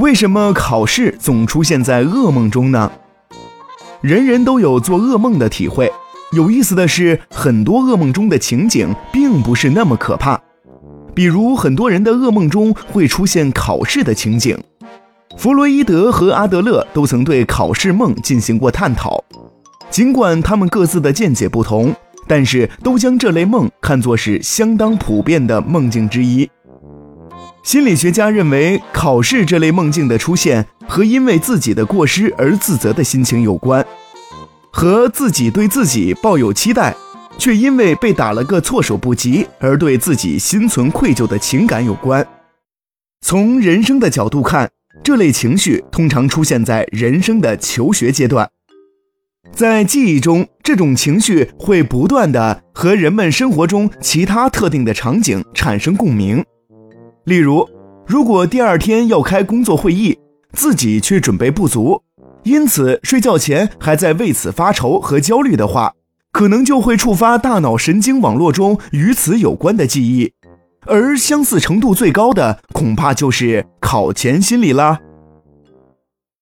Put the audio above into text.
为什么考试总出现在噩梦中呢？人人都有做噩梦的体会。有意思的是，很多噩梦中的情景并不是那么可怕。比如，很多人的噩梦中会出现考试的情景。弗洛伊德和阿德勒都曾对考试梦进行过探讨。尽管他们各自的见解不同，但是都将这类梦看作是相当普遍的梦境之一。心理学家认为，考试这类梦境的出现和因为自己的过失而自责的心情有关，和自己对自己抱有期待，却因为被打了个措手不及而对自己心存愧疚的情感有关。从人生的角度看，这类情绪通常出现在人生的求学阶段。在记忆中，这种情绪会不断的和人们生活中其他特定的场景产生共鸣。例如，如果第二天要开工作会议，自己却准备不足，因此睡觉前还在为此发愁和焦虑的话，可能就会触发大脑神经网络中与此有关的记忆，而相似程度最高的，恐怕就是考前心理啦。